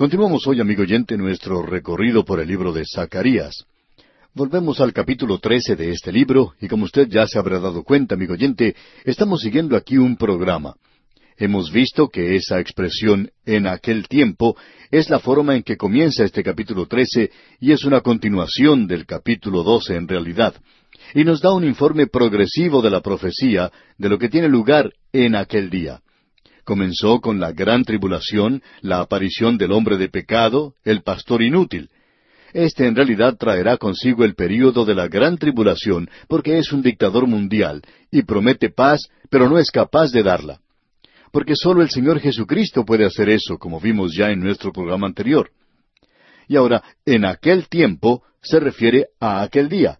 Continuamos hoy, amigo oyente, nuestro recorrido por el libro de Zacarías. Volvemos al capítulo trece de este libro, y como usted ya se habrá dado cuenta, amigo oyente, estamos siguiendo aquí un programa. Hemos visto que esa expresión en aquel tiempo es la forma en que comienza este capítulo trece y es una continuación del capítulo doce en realidad, y nos da un informe progresivo de la profecía de lo que tiene lugar en aquel día. Comenzó con la gran tribulación, la aparición del hombre de pecado, el pastor inútil. Este en realidad traerá consigo el período de la gran tribulación, porque es un dictador mundial, y promete paz, pero no es capaz de darla. Porque sólo el Señor Jesucristo puede hacer eso, como vimos ya en nuestro programa anterior. Y ahora, en aquel tiempo se refiere a aquel día.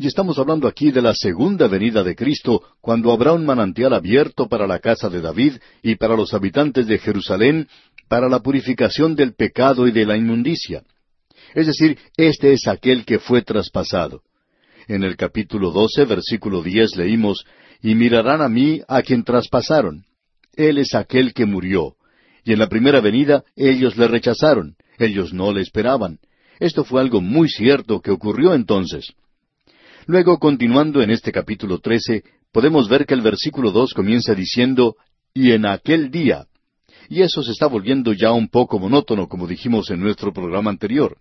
Y estamos hablando aquí de la segunda venida de Cristo, cuando habrá un manantial abierto para la casa de David y para los habitantes de Jerusalén, para la purificación del pecado y de la inmundicia. Es decir, este es aquel que fue traspasado. En el capítulo doce, versículo diez leímos, Y mirarán a mí a quien traspasaron. Él es aquel que murió. Y en la primera venida ellos le rechazaron, ellos no le esperaban. Esto fue algo muy cierto que ocurrió entonces. Luego, continuando en este capítulo trece, podemos ver que el versículo dos comienza diciendo, y en aquel día. Y eso se está volviendo ya un poco monótono, como dijimos en nuestro programa anterior.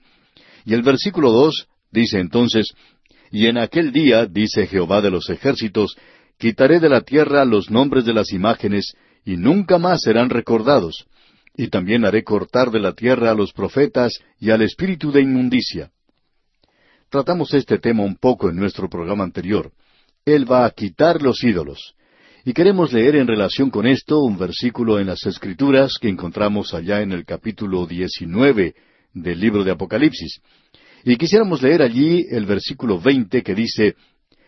Y el versículo dos dice entonces, y en aquel día, dice Jehová de los ejércitos, quitaré de la tierra los nombres de las imágenes, y nunca más serán recordados. Y también haré cortar de la tierra a los profetas y al espíritu de inmundicia. Tratamos este tema un poco en nuestro programa anterior. Él va a quitar los ídolos. Y queremos leer en relación con esto un versículo en las Escrituras que encontramos allá en el capítulo 19 del libro de Apocalipsis. Y quisiéramos leer allí el versículo 20 que dice,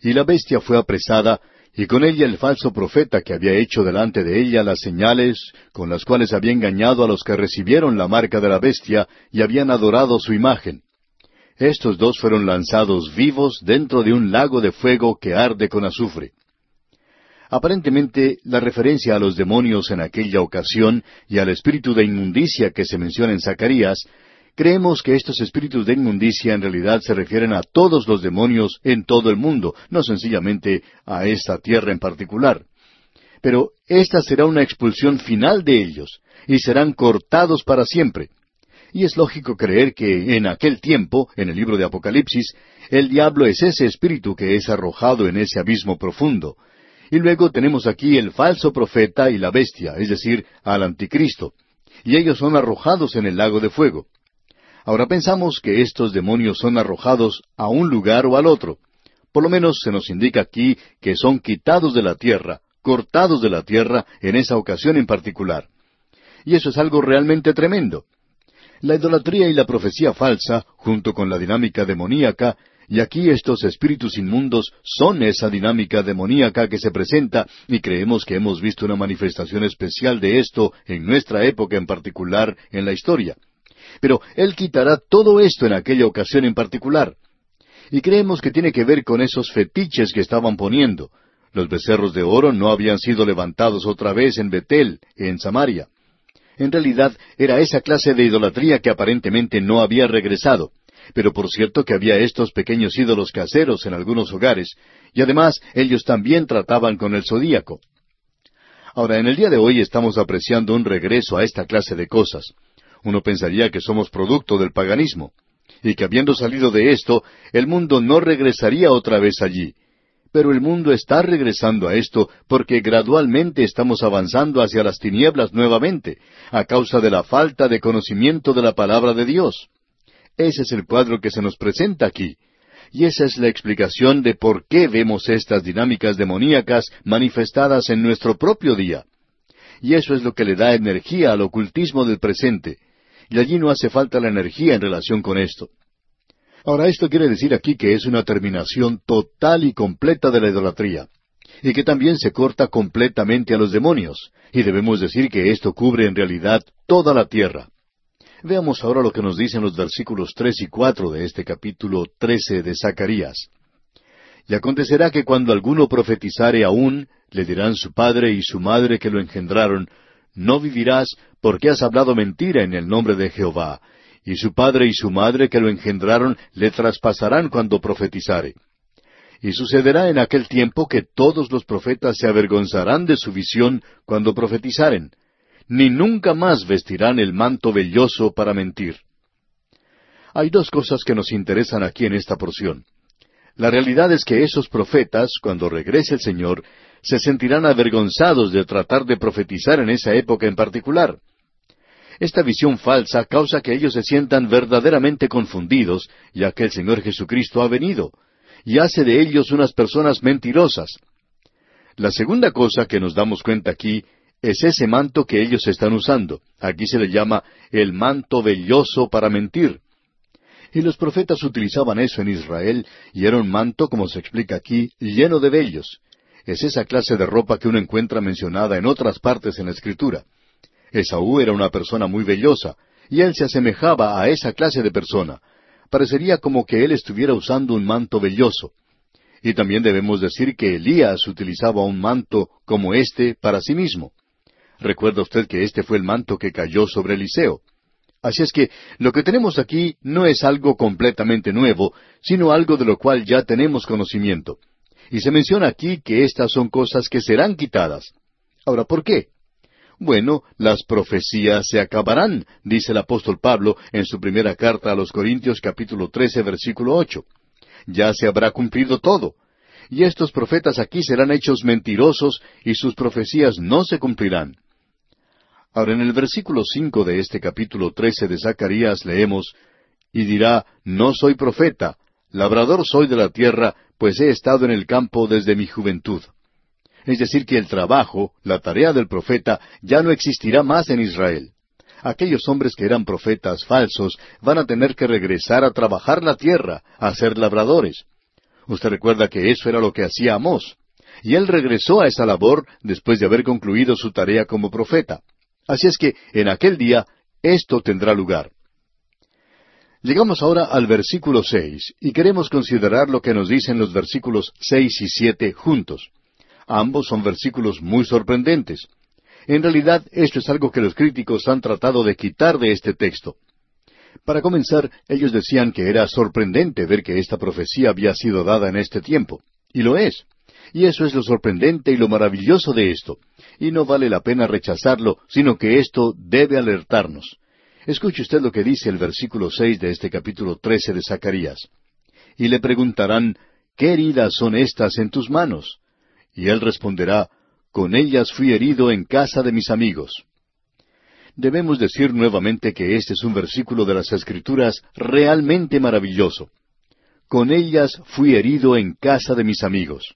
Y la bestia fue apresada, y con ella el falso profeta que había hecho delante de ella las señales con las cuales había engañado a los que recibieron la marca de la bestia y habían adorado su imagen. Estos dos fueron lanzados vivos dentro de un lago de fuego que arde con azufre. Aparentemente, la referencia a los demonios en aquella ocasión y al espíritu de inmundicia que se menciona en Zacarías, creemos que estos espíritus de inmundicia en realidad se refieren a todos los demonios en todo el mundo, no sencillamente a esta tierra en particular. Pero esta será una expulsión final de ellos, y serán cortados para siempre. Y es lógico creer que en aquel tiempo, en el libro de Apocalipsis, el diablo es ese espíritu que es arrojado en ese abismo profundo. Y luego tenemos aquí el falso profeta y la bestia, es decir, al anticristo. Y ellos son arrojados en el lago de fuego. Ahora pensamos que estos demonios son arrojados a un lugar o al otro. Por lo menos se nos indica aquí que son quitados de la tierra, cortados de la tierra en esa ocasión en particular. Y eso es algo realmente tremendo. La idolatría y la profecía falsa, junto con la dinámica demoníaca, y aquí estos espíritus inmundos son esa dinámica demoníaca que se presenta, y creemos que hemos visto una manifestación especial de esto en nuestra época en particular en la historia. Pero Él quitará todo esto en aquella ocasión en particular. Y creemos que tiene que ver con esos fetiches que estaban poniendo. Los becerros de oro no habían sido levantados otra vez en Betel, en Samaria. En realidad era esa clase de idolatría que aparentemente no había regresado. Pero por cierto que había estos pequeños ídolos caseros en algunos hogares, y además ellos también trataban con el zodíaco. Ahora, en el día de hoy estamos apreciando un regreso a esta clase de cosas. Uno pensaría que somos producto del paganismo, y que habiendo salido de esto, el mundo no regresaría otra vez allí, pero el mundo está regresando a esto porque gradualmente estamos avanzando hacia las tinieblas nuevamente, a causa de la falta de conocimiento de la palabra de Dios. Ese es el cuadro que se nos presenta aquí. Y esa es la explicación de por qué vemos estas dinámicas demoníacas manifestadas en nuestro propio día. Y eso es lo que le da energía al ocultismo del presente. Y allí no hace falta la energía en relación con esto. Ahora, esto quiere decir aquí que es una terminación total y completa de la idolatría, y que también se corta completamente a los demonios, y debemos decir que esto cubre en realidad toda la tierra. Veamos ahora lo que nos dicen los versículos tres y cuatro de este capítulo trece de Zacarías. Y acontecerá que cuando alguno profetizare aún, le dirán su padre y su madre que lo engendraron, no vivirás porque has hablado mentira en el nombre de Jehová, y su padre y su madre que lo engendraron le traspasarán cuando profetizare. Y sucederá en aquel tiempo que todos los profetas se avergonzarán de su visión cuando profetizaren, ni nunca más vestirán el manto velloso para mentir. Hay dos cosas que nos interesan aquí en esta porción. La realidad es que esos profetas, cuando regrese el Señor, se sentirán avergonzados de tratar de profetizar en esa época en particular. Esta visión falsa causa que ellos se sientan verdaderamente confundidos, ya que el Señor Jesucristo ha venido, y hace de ellos unas personas mentirosas. La segunda cosa que nos damos cuenta aquí es ese manto que ellos están usando. Aquí se le llama el manto velloso para mentir. Y los profetas utilizaban eso en Israel, y era un manto, como se explica aquí, lleno de vellos. Es esa clase de ropa que uno encuentra mencionada en otras partes en la Escritura. Esaú era una persona muy vellosa, y él se asemejaba a esa clase de persona. Parecería como que él estuviera usando un manto velloso. Y también debemos decir que Elías utilizaba un manto como este para sí mismo. Recuerda usted que este fue el manto que cayó sobre Eliseo. Así es que lo que tenemos aquí no es algo completamente nuevo, sino algo de lo cual ya tenemos conocimiento. Y se menciona aquí que estas son cosas que serán quitadas. Ahora, ¿por qué? Bueno, las profecías se acabarán, dice el apóstol Pablo en su primera carta a los Corintios capítulo 13 versículo 8. Ya se habrá cumplido todo. Y estos profetas aquí serán hechos mentirosos y sus profecías no se cumplirán. Ahora en el versículo cinco de este capítulo trece de Zacarías leemos Y dirá No soy profeta, labrador soy de la tierra, pues he estado en el campo desde mi juventud. Es decir, que el trabajo, la tarea del profeta, ya no existirá más en Israel. Aquellos hombres que eran profetas falsos van a tener que regresar a trabajar la tierra, a ser labradores. Usted recuerda que eso era lo que hacía Amós. Y él regresó a esa labor después de haber concluido su tarea como profeta. Así es que en aquel día esto tendrá lugar. Llegamos ahora al versículo seis y queremos considerar lo que nos dicen los versículos seis y siete juntos. Ambos son versículos muy sorprendentes. En realidad, esto es algo que los críticos han tratado de quitar de este texto. Para comenzar, ellos decían que era sorprendente ver que esta profecía había sido dada en este tiempo. Y lo es. Y eso es lo sorprendente y lo maravilloso de esto. Y no vale la pena rechazarlo, sino que esto debe alertarnos. Escuche usted lo que dice el versículo seis de este capítulo trece de Zacarías. Y le preguntarán, ¿qué heridas son estas en tus manos? Y él responderá, Con ellas fui herido en casa de mis amigos. Debemos decir nuevamente que este es un versículo de las Escrituras realmente maravilloso. Con ellas fui herido en casa de mis amigos.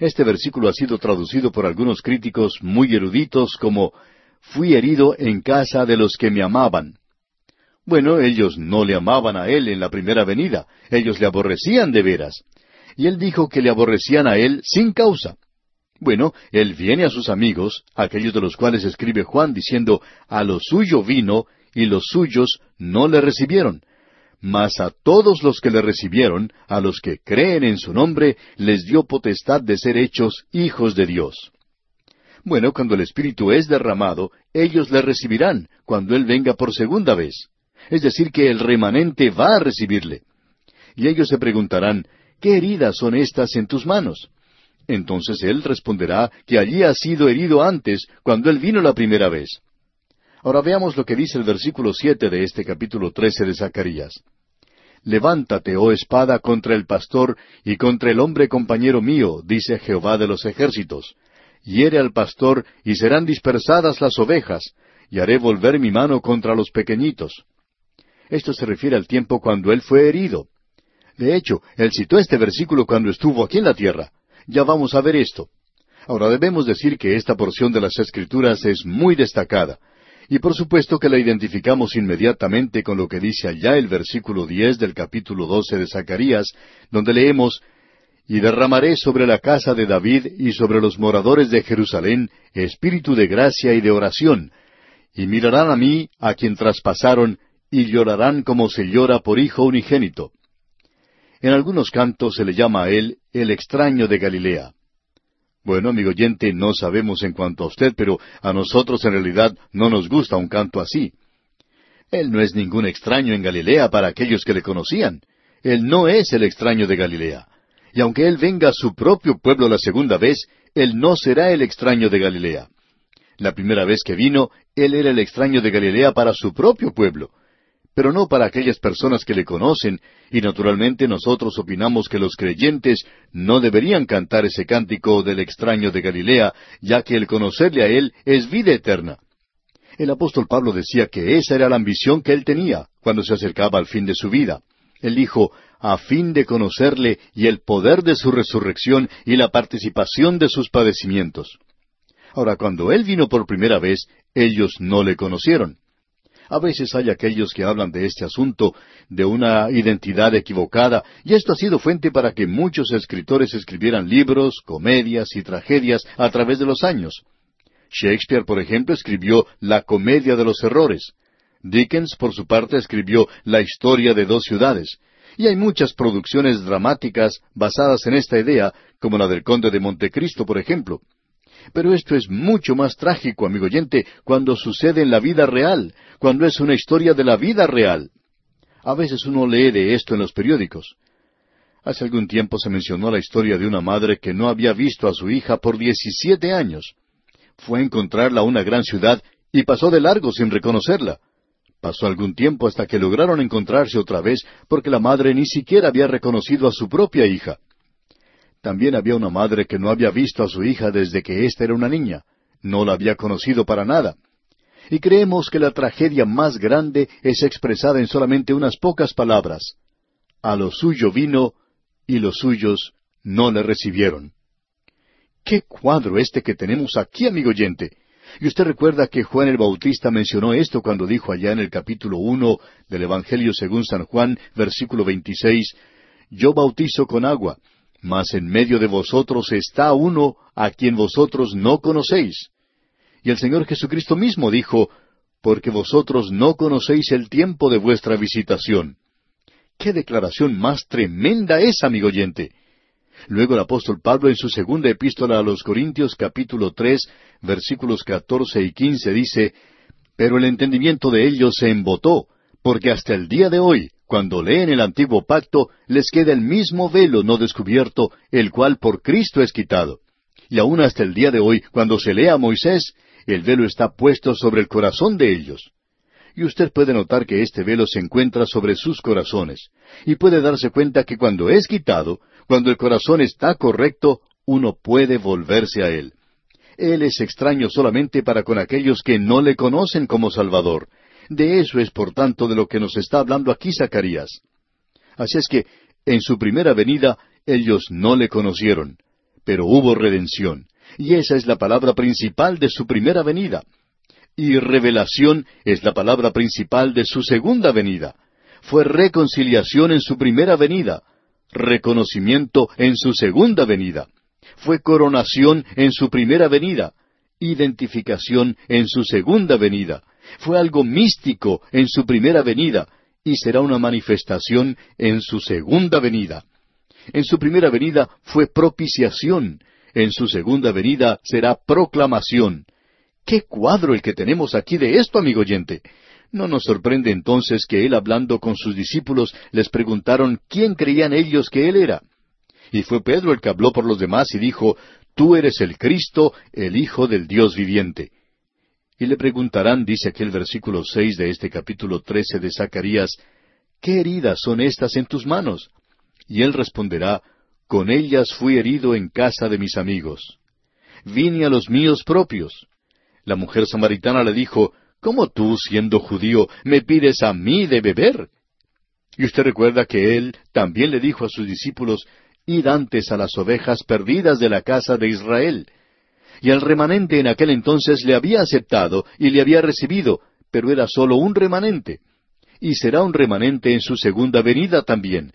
Este versículo ha sido traducido por algunos críticos muy eruditos como fui herido en casa de los que me amaban. Bueno, ellos no le amaban a él en la primera venida, ellos le aborrecían de veras. Y él dijo que le aborrecían a él sin causa. Bueno, él viene a sus amigos, aquellos de los cuales escribe Juan diciendo, a lo suyo vino, y los suyos no le recibieron. Mas a todos los que le recibieron, a los que creen en su nombre, les dio potestad de ser hechos hijos de Dios. Bueno, cuando el Espíritu es derramado, ellos le recibirán cuando Él venga por segunda vez. Es decir, que el remanente va a recibirle. Y ellos se preguntarán, ¿qué heridas son estas en tus manos? Entonces Él responderá que allí ha sido herido antes, cuando Él vino la primera vez. Ahora veamos lo que dice el versículo siete de este capítulo trece de Zacarías. Levántate, oh espada, contra el pastor y contra el hombre compañero mío, dice Jehová de los ejércitos. Hiere al pastor y serán dispersadas las ovejas, y haré volver mi mano contra los pequeñitos. Esto se refiere al tiempo cuando él fue herido. De hecho, él citó este versículo cuando estuvo aquí en la tierra. Ya vamos a ver esto. Ahora debemos decir que esta porción de las Escrituras es muy destacada, y por supuesto que la identificamos inmediatamente con lo que dice allá el versículo diez del capítulo doce de Zacarías, donde leemos Y derramaré sobre la casa de David y sobre los moradores de Jerusalén espíritu de gracia y de oración, y mirarán a mí, a quien traspasaron, y llorarán como se llora por hijo unigénito. En algunos cantos se le llama a él el extraño de Galilea. Bueno, amigo oyente, no sabemos en cuanto a usted, pero a nosotros en realidad no nos gusta un canto así. Él no es ningún extraño en Galilea para aquellos que le conocían. Él no es el extraño de Galilea. Y aunque Él venga a su propio pueblo la segunda vez, Él no será el extraño de Galilea. La primera vez que vino, Él era el extraño de Galilea para su propio pueblo, pero no para aquellas personas que le conocen, y naturalmente nosotros opinamos que los creyentes no deberían cantar ese cántico del extraño de Galilea, ya que el conocerle a Él es vida eterna. El apóstol Pablo decía que esa era la ambición que él tenía cuando se acercaba al fin de su vida. Él dijo, a fin de conocerle y el poder de su resurrección y la participación de sus padecimientos. Ahora, cuando Él vino por primera vez, ellos no le conocieron. A veces hay aquellos que hablan de este asunto, de una identidad equivocada, y esto ha sido fuente para que muchos escritores escribieran libros, comedias y tragedias a través de los años. Shakespeare, por ejemplo, escribió La Comedia de los Errores. Dickens, por su parte, escribió La Historia de dos ciudades. Y hay muchas producciones dramáticas basadas en esta idea, como la del Conde de Montecristo, por ejemplo. Pero esto es mucho más trágico, amigo oyente, cuando sucede en la vida real, cuando es una historia de la vida real. A veces uno lee de esto en los periódicos. Hace algún tiempo se mencionó la historia de una madre que no había visto a su hija por diecisiete años. Fue a encontrarla a una gran ciudad y pasó de largo sin reconocerla. Pasó algún tiempo hasta que lograron encontrarse otra vez porque la madre ni siquiera había reconocido a su propia hija. También había una madre que no había visto a su hija desde que ésta era una niña. No la había conocido para nada. Y creemos que la tragedia más grande es expresada en solamente unas pocas palabras. A lo suyo vino y los suyos no le recibieron. ¿Qué cuadro este que tenemos aquí, amigo oyente? Y usted recuerda que Juan el Bautista mencionó esto cuando dijo allá en el capítulo uno del Evangelio según San Juan, versículo veintiséis, Yo bautizo con agua, mas en medio de vosotros está uno a quien vosotros no conocéis. Y el Señor Jesucristo mismo dijo, Porque vosotros no conocéis el tiempo de vuestra visitación. ¡Qué declaración más tremenda es, amigo oyente! Luego el apóstol Pablo en su segunda epístola a los Corintios capítulo tres versículos catorce y quince dice, Pero el entendimiento de ellos se embotó, porque hasta el día de hoy, cuando leen el antiguo pacto, les queda el mismo velo no descubierto, el cual por Cristo es quitado. Y aún hasta el día de hoy, cuando se lea a Moisés, el velo está puesto sobre el corazón de ellos. Y usted puede notar que este velo se encuentra sobre sus corazones, y puede darse cuenta que cuando es quitado, cuando el corazón está correcto, uno puede volverse a Él. Él es extraño solamente para con aquellos que no le conocen como Salvador. De eso es, por tanto, de lo que nos está hablando aquí Zacarías. Así es que, en su primera venida, ellos no le conocieron, pero hubo redención. Y esa es la palabra principal de su primera venida. Y revelación es la palabra principal de su segunda venida. Fue reconciliación en su primera venida reconocimiento en su segunda venida. Fue coronación en su primera venida, identificación en su segunda venida. Fue algo místico en su primera venida y será una manifestación en su segunda venida. En su primera venida fue propiciación, en su segunda venida será proclamación. ¿Qué cuadro el que tenemos aquí de esto, amigo oyente? No nos sorprende entonces que él hablando con sus discípulos les preguntaron quién creían ellos que él era. Y fue Pedro el que habló por los demás y dijo, Tú eres el Cristo, el Hijo del Dios viviente. Y le preguntarán, dice aquel versículo seis de este capítulo trece de Zacarías, ¿qué heridas son estas en tus manos? Y él responderá, Con ellas fui herido en casa de mis amigos. Vine a los míos propios. La mujer samaritana le dijo, ¿Cómo tú, siendo judío, me pides a mí de beber? Y usted recuerda que él también le dijo a sus discípulos, Id antes a las ovejas perdidas de la casa de Israel. Y al remanente en aquel entonces le había aceptado y le había recibido, pero era sólo un remanente. Y será un remanente en su segunda venida también.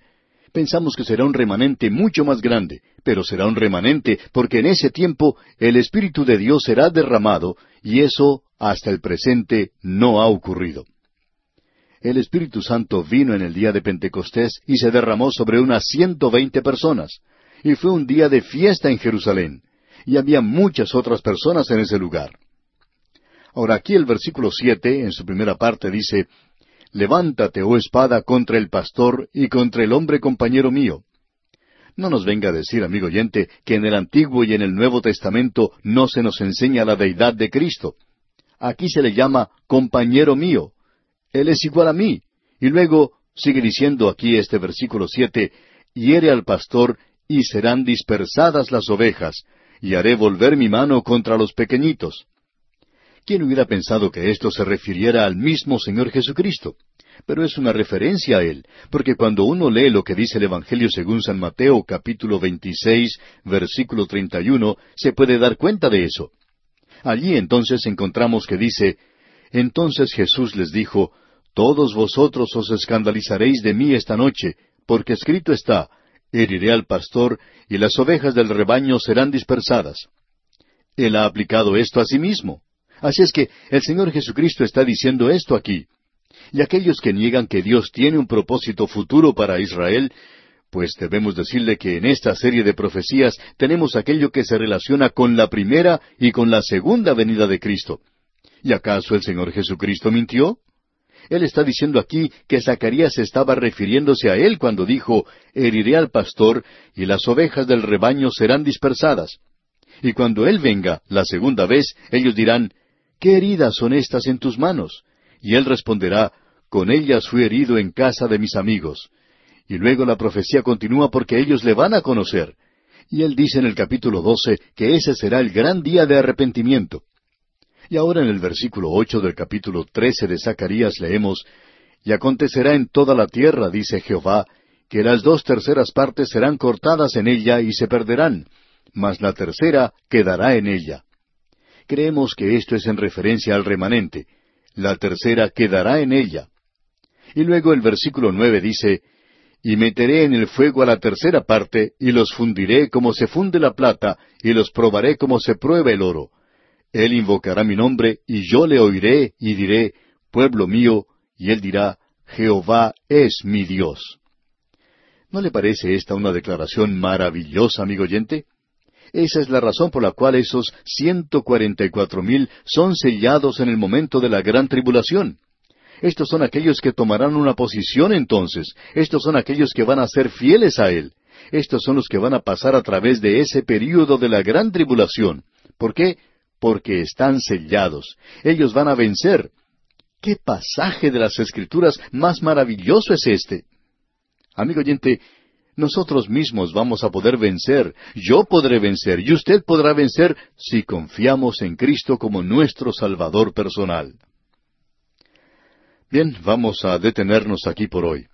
Pensamos que será un remanente mucho más grande, pero será un remanente porque en ese tiempo el Espíritu de Dios será derramado, y eso hasta el presente no ha ocurrido. El Espíritu Santo vino en el día de Pentecostés y se derramó sobre unas ciento veinte personas, y fue un día de fiesta en Jerusalén. Y había muchas otras personas en ese lugar. Ahora aquí el versículo siete, en su primera parte, dice, Levántate, oh espada, contra el pastor y contra el hombre compañero mío. No nos venga a decir, amigo oyente, que en el Antiguo y en el Nuevo Testamento no se nos enseña la deidad de Cristo. Aquí se le llama compañero mío. Él es igual a mí. Y luego sigue diciendo aquí este versículo siete, hiere al pastor y serán dispersadas las ovejas, y haré volver mi mano contra los pequeñitos. ¿Quién hubiera pensado que esto se refiriera al mismo Señor Jesucristo? pero es una referencia a Él, porque cuando uno lee lo que dice el Evangelio según San Mateo capítulo 26, versículo 31, se puede dar cuenta de eso. Allí entonces encontramos que dice, Entonces Jesús les dijo, Todos vosotros os escandalizaréis de mí esta noche, porque escrito está, Heriré al pastor, y las ovejas del rebaño serán dispersadas. Él ha aplicado esto a sí mismo. Así es que el Señor Jesucristo está diciendo esto aquí y aquellos que niegan que Dios tiene un propósito futuro para Israel, pues debemos decirle que en esta serie de profecías tenemos aquello que se relaciona con la primera y con la segunda venida de Cristo. ¿Y acaso el Señor Jesucristo mintió? Él está diciendo aquí que Zacarías estaba refiriéndose a él cuando dijo, heriré al pastor y las ovejas del rebaño serán dispersadas. Y cuando Él venga la segunda vez, ellos dirán, ¿qué heridas son estas en tus manos? Y él responderá, Con ellas fui herido en casa de mis amigos. Y luego la profecía continúa porque ellos le van a conocer. Y él dice en el capítulo doce que ese será el gran día de arrepentimiento. Y ahora en el versículo ocho del capítulo trece de Zacarías leemos, Y acontecerá en toda la tierra, dice Jehová, que las dos terceras partes serán cortadas en ella y se perderán, mas la tercera quedará en ella. Creemos que esto es en referencia al remanente, la tercera quedará en ella. Y luego el versículo nueve dice, Y meteré en el fuego a la tercera parte, y los fundiré como se funde la plata, y los probaré como se prueba el oro. Él invocará mi nombre, y yo le oiré, y diré, Pueblo mío, y él dirá, Jehová es mi Dios. ¿No le parece esta una declaración maravillosa, amigo oyente? Esa es la razón por la cual esos ciento cuarenta y cuatro mil son sellados en el momento de la gran tribulación. Estos son aquellos que tomarán una posición entonces. Estos son aquellos que van a ser fieles a Él. Estos son los que van a pasar a través de ese período de la gran tribulación. ¿Por qué? Porque están sellados. Ellos van a vencer. ¿Qué pasaje de las Escrituras más maravilloso es este? Amigo oyente, nosotros mismos vamos a poder vencer, yo podré vencer y usted podrá vencer si confiamos en Cristo como nuestro Salvador personal. Bien, vamos a detenernos aquí por hoy.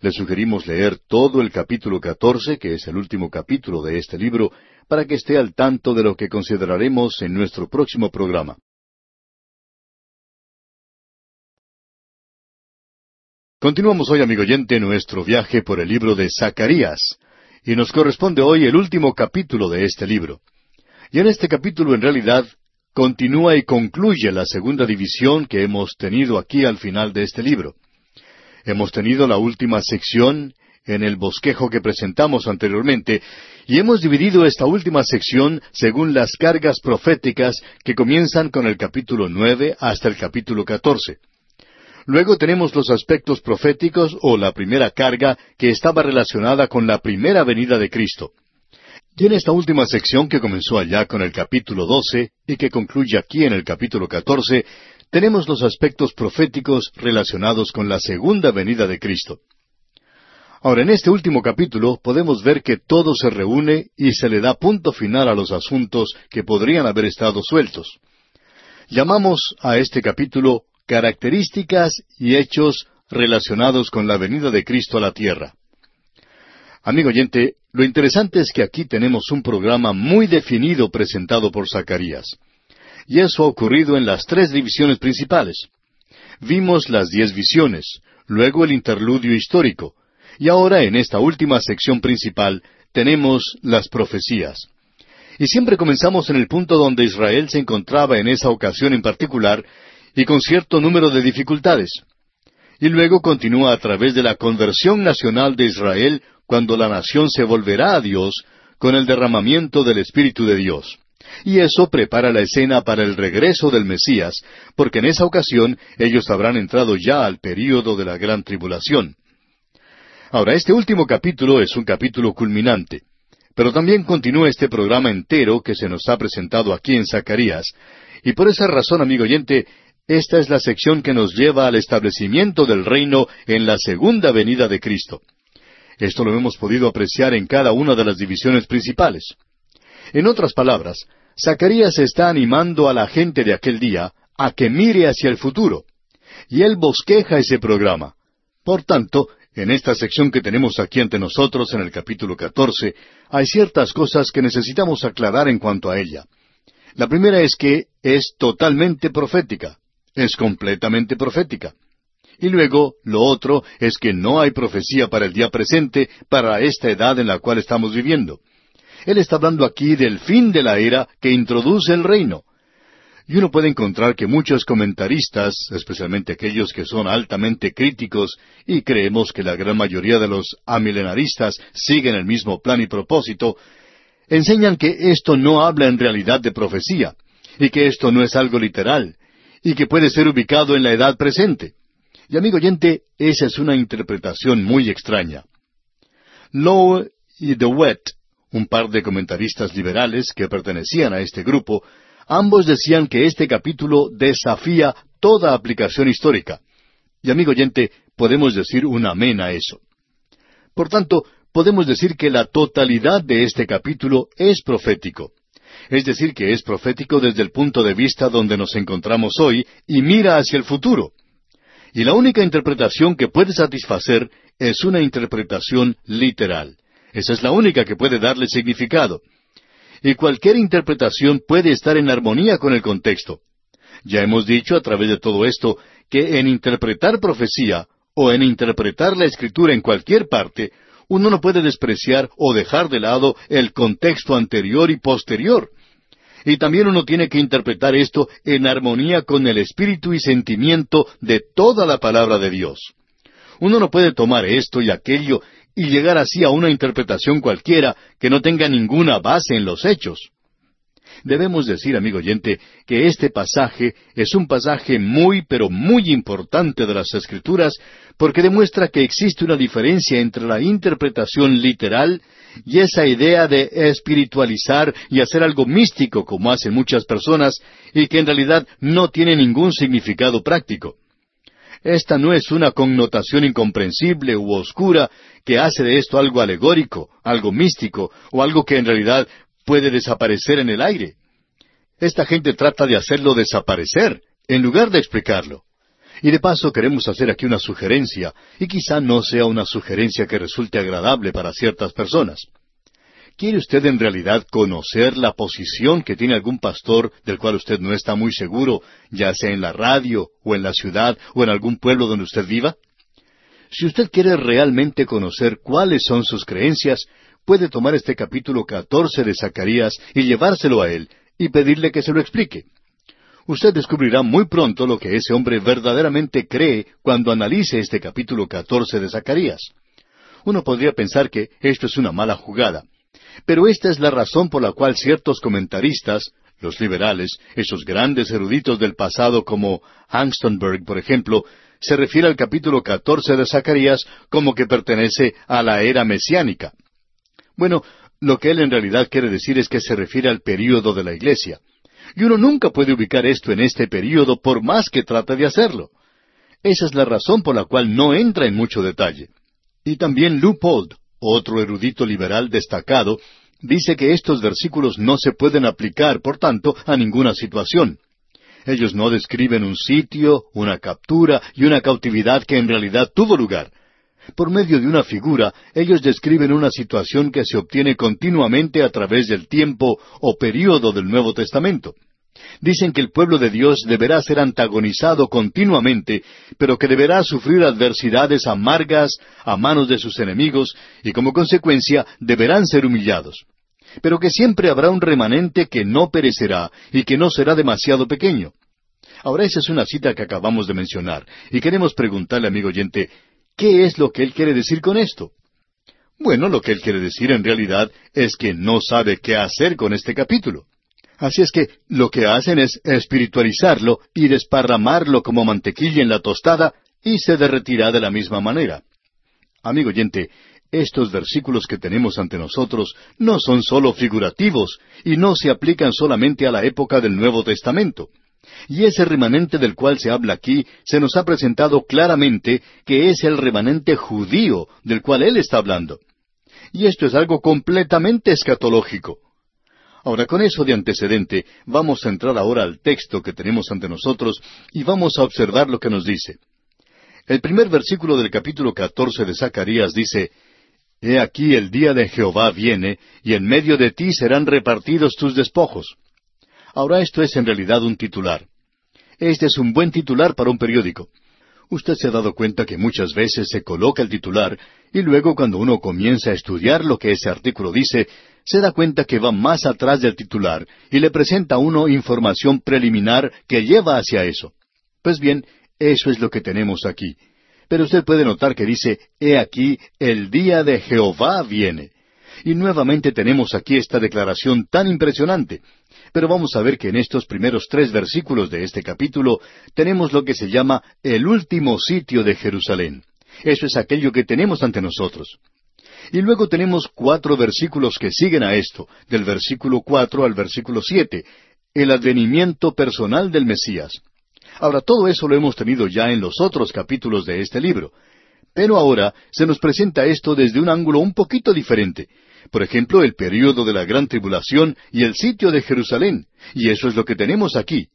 Le sugerimos leer todo el capítulo catorce, que es el último capítulo de este libro, para que esté al tanto de lo que consideraremos en nuestro próximo programa. Continuamos hoy, amigo oyente, nuestro viaje por el libro de Zacarías, y nos corresponde hoy el último capítulo de este libro. Y en este capítulo, en realidad, continúa y concluye la segunda división que hemos tenido aquí al final de este libro. Hemos tenido la última sección en el bosquejo que presentamos anteriormente, y hemos dividido esta última sección según las cargas proféticas que comienzan con el capítulo nueve hasta el capítulo catorce. Luego tenemos los aspectos proféticos o la primera carga que estaba relacionada con la primera venida de Cristo. Y en esta última sección que comenzó allá con el capítulo 12 y que concluye aquí en el capítulo 14, tenemos los aspectos proféticos relacionados con la segunda venida de Cristo. Ahora, en este último capítulo podemos ver que todo se reúne y se le da punto final a los asuntos que podrían haber estado sueltos. Llamamos a este capítulo características y hechos relacionados con la venida de Cristo a la tierra. Amigo oyente, lo interesante es que aquí tenemos un programa muy definido presentado por Zacarías. Y eso ha ocurrido en las tres divisiones principales. Vimos las diez visiones, luego el interludio histórico, y ahora en esta última sección principal tenemos las profecías. Y siempre comenzamos en el punto donde Israel se encontraba en esa ocasión en particular, y con cierto número de dificultades. Y luego continúa a través de la conversión nacional de Israel cuando la nación se volverá a Dios con el derramamiento del Espíritu de Dios. Y eso prepara la escena para el regreso del Mesías, porque en esa ocasión ellos habrán entrado ya al período de la gran tribulación. Ahora, este último capítulo es un capítulo culminante, pero también continúa este programa entero que se nos ha presentado aquí en Zacarías, y por esa razón, amigo oyente, esta es la sección que nos lleva al establecimiento del reino en la segunda venida de Cristo. Esto lo hemos podido apreciar en cada una de las divisiones principales. En otras palabras, Zacarías está animando a la gente de aquel día a que mire hacia el futuro. Y él bosqueja ese programa. Por tanto, en esta sección que tenemos aquí ante nosotros en el capítulo 14, hay ciertas cosas que necesitamos aclarar en cuanto a ella. La primera es que es totalmente profética, es completamente profética. Y luego, lo otro es que no hay profecía para el día presente, para esta edad en la cual estamos viviendo. Él está hablando aquí del fin de la era que introduce el reino. Y uno puede encontrar que muchos comentaristas, especialmente aquellos que son altamente críticos, y creemos que la gran mayoría de los amilenaristas siguen el mismo plan y propósito, enseñan que esto no habla en realidad de profecía, y que esto no es algo literal, y que puede ser ubicado en la edad presente. Y amigo oyente, esa es una interpretación muy extraña. Lowe y DeWitt un par de comentaristas liberales que pertenecían a este grupo, ambos decían que este capítulo desafía toda aplicación histórica. Y amigo oyente, podemos decir un amén a eso. Por tanto, podemos decir que la totalidad de este capítulo es profético. Es decir, que es profético desde el punto de vista donde nos encontramos hoy y mira hacia el futuro. Y la única interpretación que puede satisfacer es una interpretación literal. Esa es la única que puede darle significado. Y cualquier interpretación puede estar en armonía con el contexto. Ya hemos dicho a través de todo esto que en interpretar profecía o en interpretar la escritura en cualquier parte, uno no puede despreciar o dejar de lado el contexto anterior y posterior. Y también uno tiene que interpretar esto en armonía con el espíritu y sentimiento de toda la palabra de Dios. Uno no puede tomar esto y aquello y llegar así a una interpretación cualquiera que no tenga ninguna base en los hechos. Debemos decir, amigo oyente, que este pasaje es un pasaje muy, pero muy importante de las Escrituras, porque demuestra que existe una diferencia entre la interpretación literal y esa idea de espiritualizar y hacer algo místico como hacen muchas personas y que en realidad no tiene ningún significado práctico. Esta no es una connotación incomprensible u oscura que hace de esto algo alegórico, algo místico o algo que en realidad puede desaparecer en el aire. Esta gente trata de hacerlo desaparecer en lugar de explicarlo. Y de paso queremos hacer aquí una sugerencia, y quizá no sea una sugerencia que resulte agradable para ciertas personas. ¿Quiere usted en realidad conocer la posición que tiene algún pastor del cual usted no está muy seguro, ya sea en la radio o en la ciudad o en algún pueblo donde usted viva? Si usted quiere realmente conocer cuáles son sus creencias, puede tomar este capítulo catorce de Zacarías y llevárselo a él y pedirle que se lo explique. Usted descubrirá muy pronto lo que ese hombre verdaderamente cree cuando analice este capítulo catorce de Zacarías. Uno podría pensar que esto es una mala jugada, pero esta es la razón por la cual ciertos comentaristas, los liberales, esos grandes eruditos del pasado como Angstenberg, por ejemplo, se refiere al capítulo catorce de Zacarías como que pertenece a la era mesiánica. Bueno, lo que él en realidad quiere decir es que se refiere al período de la iglesia. Y uno nunca puede ubicar esto en este período por más que trate de hacerlo. Esa es la razón por la cual no entra en mucho detalle. Y también Leupold, otro erudito liberal destacado, dice que estos versículos no se pueden aplicar, por tanto, a ninguna situación. Ellos no describen un sitio, una captura y una cautividad que en realidad tuvo lugar. Por medio de una figura, ellos describen una situación que se obtiene continuamente a través del tiempo o período del Nuevo Testamento. Dicen que el pueblo de Dios deberá ser antagonizado continuamente, pero que deberá sufrir adversidades amargas a manos de sus enemigos y como consecuencia deberán ser humillados. Pero que siempre habrá un remanente que no perecerá y que no será demasiado pequeño. Ahora esa es una cita que acabamos de mencionar y queremos preguntarle, amigo oyente, ¿qué es lo que él quiere decir con esto? Bueno, lo que él quiere decir en realidad es que no sabe qué hacer con este capítulo. Así es que lo que hacen es espiritualizarlo y desparramarlo como mantequilla en la tostada y se derretirá de la misma manera. Amigo oyente, estos versículos que tenemos ante nosotros no son sólo figurativos y no se aplican solamente a la época del Nuevo Testamento. Y ese remanente del cual se habla aquí se nos ha presentado claramente que es el remanente judío del cual él está hablando. Y esto es algo completamente escatológico. Ahora, con eso de antecedente, vamos a entrar ahora al texto que tenemos ante nosotros y vamos a observar lo que nos dice. El primer versículo del capítulo catorce de Zacarías dice, He aquí el día de Jehová viene, y en medio de ti serán repartidos tus despojos. Ahora esto es en realidad un titular. Este es un buen titular para un periódico. Usted se ha dado cuenta que muchas veces se coloca el titular y luego cuando uno comienza a estudiar lo que ese artículo dice, se da cuenta que va más atrás del titular y le presenta a uno información preliminar que lleva hacia eso. Pues bien, eso es lo que tenemos aquí. Pero usted puede notar que dice, He aquí, el día de Jehová viene. Y nuevamente tenemos aquí esta declaración tan impresionante. Pero vamos a ver que en estos primeros tres versículos de este capítulo tenemos lo que se llama el último sitio de Jerusalén. Eso es aquello que tenemos ante nosotros. Y luego tenemos cuatro versículos que siguen a esto, del versículo cuatro al versículo siete, el advenimiento personal del Mesías. Ahora, todo eso lo hemos tenido ya en los otros capítulos de este libro. Pero ahora se nos presenta esto desde un ángulo un poquito diferente. Por ejemplo, el período de la gran tribulación y el sitio de Jerusalén. Y eso es lo que tenemos aquí.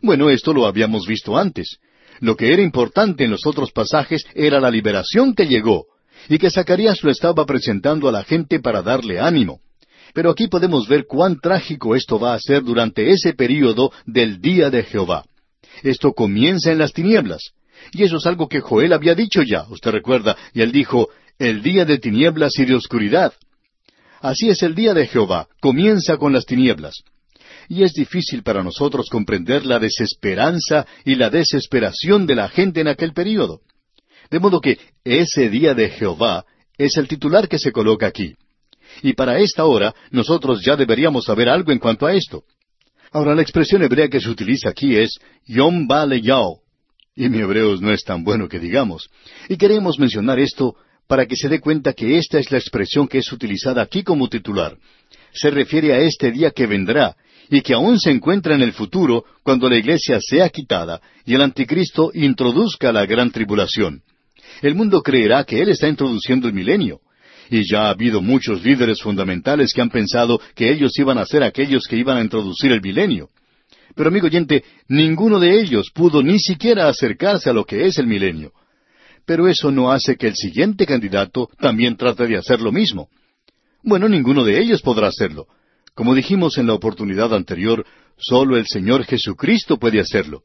Bueno, esto lo habíamos visto antes. Lo que era importante en los otros pasajes era la liberación que llegó, y que Zacarías lo estaba presentando a la gente para darle ánimo. Pero aquí podemos ver cuán trágico esto va a ser durante ese período del día de Jehová. Esto comienza en las tinieblas. Y eso es algo que Joel había dicho ya, usted recuerda, y él dijo, el día de tinieblas y de oscuridad. Así es el día de Jehová, comienza con las tinieblas. Y es difícil para nosotros comprender la desesperanza y la desesperación de la gente en aquel período. De modo que ese día de Jehová es el titular que se coloca aquí. Y para esta hora nosotros ya deberíamos saber algo en cuanto a esto. Ahora, la expresión hebrea que se utiliza aquí es Yom Bale Yao. Y mi hebreo no es tan bueno que digamos. Y queremos mencionar esto para que se dé cuenta que esta es la expresión que es utilizada aquí como titular. Se refiere a este día que vendrá y que aún se encuentra en el futuro cuando la iglesia sea quitada y el anticristo introduzca la gran tribulación. El mundo creerá que él está introduciendo el milenio. Y ya ha habido muchos líderes fundamentales que han pensado que ellos iban a ser aquellos que iban a introducir el milenio. Pero amigo oyente, ninguno de ellos pudo ni siquiera acercarse a lo que es el milenio. Pero eso no hace que el siguiente candidato también trate de hacer lo mismo. Bueno, ninguno de ellos podrá hacerlo. Como dijimos en la oportunidad anterior, solo el Señor Jesucristo puede hacerlo.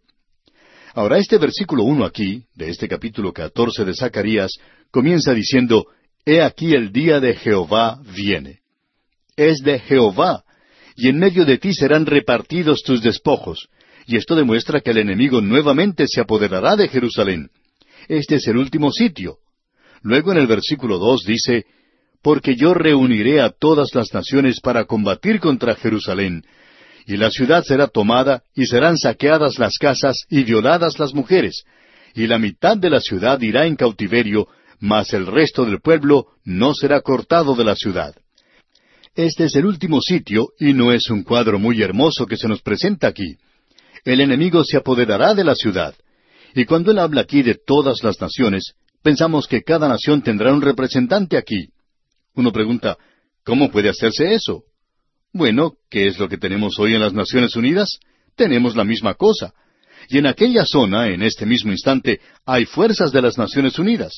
Ahora, este versículo uno aquí, de este capítulo catorce de Zacarías, comienza diciendo, He aquí el día de Jehová viene. Es de Jehová, y en medio de ti serán repartidos tus despojos. Y esto demuestra que el enemigo nuevamente se apoderará de Jerusalén. Este es el último sitio. Luego en el versículo dos dice, Porque yo reuniré a todas las naciones para combatir contra Jerusalén, y la ciudad será tomada, y serán saqueadas las casas y violadas las mujeres, y la mitad de la ciudad irá en cautiverio, mas el resto del pueblo no será cortado de la ciudad. Este es el último sitio y no es un cuadro muy hermoso que se nos presenta aquí. El enemigo se apoderará de la ciudad. Y cuando él habla aquí de todas las naciones, pensamos que cada nación tendrá un representante aquí. Uno pregunta, ¿cómo puede hacerse eso? Bueno, ¿qué es lo que tenemos hoy en las Naciones Unidas? Tenemos la misma cosa. Y en aquella zona, en este mismo instante, hay fuerzas de las Naciones Unidas.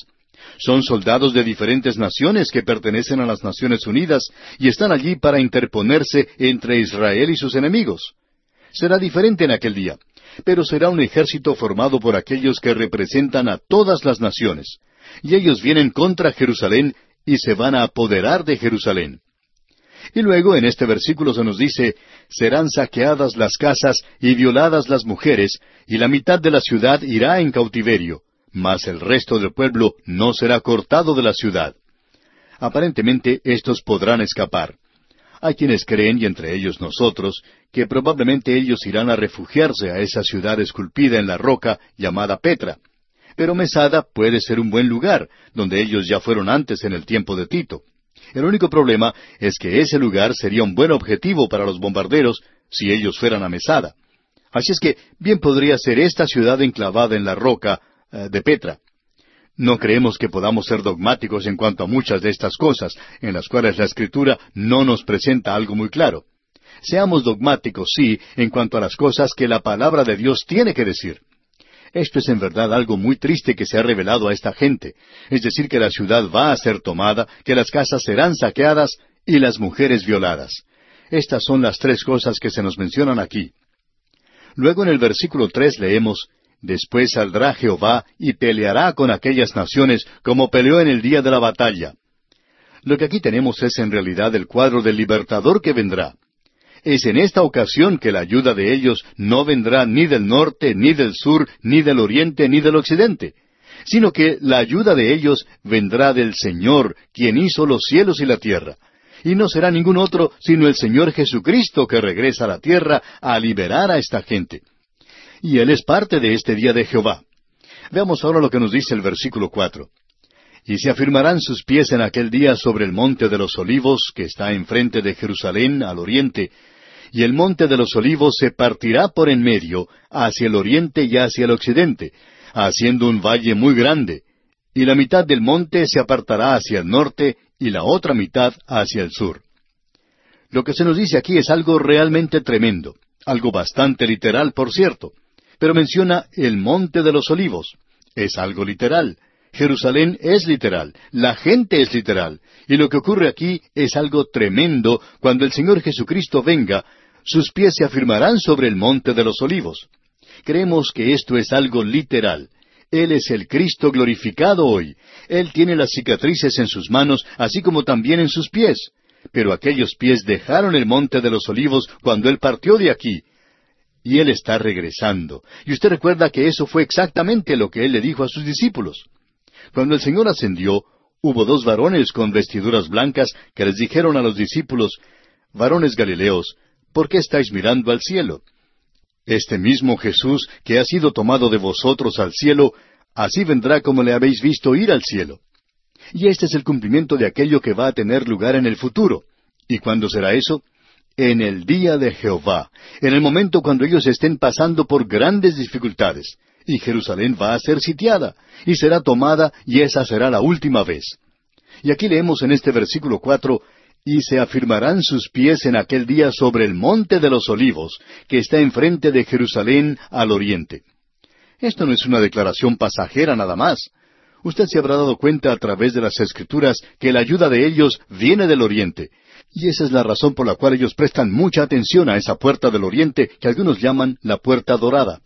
Son soldados de diferentes naciones que pertenecen a las Naciones Unidas y están allí para interponerse entre Israel y sus enemigos. Será diferente en aquel día, pero será un ejército formado por aquellos que representan a todas las naciones. Y ellos vienen contra Jerusalén y se van a apoderar de Jerusalén. Y luego en este versículo se nos dice, serán saqueadas las casas y violadas las mujeres, y la mitad de la ciudad irá en cautiverio mas el resto del pueblo no será cortado de la ciudad. Aparentemente estos podrán escapar. Hay quienes creen, y entre ellos nosotros, que probablemente ellos irán a refugiarse a esa ciudad esculpida en la roca llamada Petra. Pero Mesada puede ser un buen lugar, donde ellos ya fueron antes en el tiempo de Tito. El único problema es que ese lugar sería un buen objetivo para los bombarderos si ellos fueran a Mesada. Así es que bien podría ser esta ciudad enclavada en la roca eh, de Petra. No creemos que podamos ser dogmáticos en cuanto a muchas de estas cosas, en las cuales la Escritura no nos presenta algo muy claro. Seamos dogmáticos, sí, en cuanto a las cosas que la palabra de Dios tiene que decir. Esto es en verdad algo muy triste que se ha revelado a esta gente, es decir, que la ciudad va a ser tomada, que las casas serán saqueadas y las mujeres violadas. Estas son las tres cosas que se nos mencionan aquí. Luego en el versículo tres leemos, Después saldrá Jehová y peleará con aquellas naciones como peleó en el día de la batalla. Lo que aquí tenemos es en realidad el cuadro del libertador que vendrá. Es en esta ocasión que la ayuda de ellos no vendrá ni del norte, ni del sur, ni del oriente, ni del occidente, sino que la ayuda de ellos vendrá del Señor, quien hizo los cielos y la tierra. Y no será ningún otro sino el Señor Jesucristo que regresa a la tierra a liberar a esta gente y Él es parte de este día de Jehová. Veamos ahora lo que nos dice el versículo cuatro. Y se afirmarán sus pies en aquel día sobre el monte de los olivos, que está enfrente de Jerusalén, al oriente, y el monte de los olivos se partirá por en medio, hacia el oriente y hacia el occidente, haciendo un valle muy grande, y la mitad del monte se apartará hacia el norte, y la otra mitad hacia el sur. Lo que se nos dice aquí es algo realmente tremendo, algo bastante literal, por cierto pero menciona el monte de los olivos. Es algo literal. Jerusalén es literal, la gente es literal, y lo que ocurre aquí es algo tremendo cuando el Señor Jesucristo venga, sus pies se afirmarán sobre el monte de los olivos. Creemos que esto es algo literal. Él es el Cristo glorificado hoy. Él tiene las cicatrices en sus manos, así como también en sus pies. Pero aquellos pies dejaron el monte de los olivos cuando Él partió de aquí, y Él está regresando. Y usted recuerda que eso fue exactamente lo que Él le dijo a sus discípulos. Cuando el Señor ascendió, hubo dos varones con vestiduras blancas que les dijeron a los discípulos, Varones Galileos, ¿por qué estáis mirando al cielo? Este mismo Jesús que ha sido tomado de vosotros al cielo, así vendrá como le habéis visto ir al cielo. Y este es el cumplimiento de aquello que va a tener lugar en el futuro. ¿Y cuándo será eso? en el día de Jehová, en el momento cuando ellos estén pasando por grandes dificultades. Y Jerusalén va a ser sitiada, y será tomada, y esa será la última vez. Y aquí leemos en este versículo cuatro, y se afirmarán sus pies en aquel día sobre el monte de los olivos, que está enfrente de Jerusalén al oriente. Esto no es una declaración pasajera nada más. Usted se habrá dado cuenta a través de las Escrituras que la ayuda de ellos viene del oriente, y esa es la razón por la cual ellos prestan mucha atención a esa puerta del oriente que algunos llaman la puerta dorada.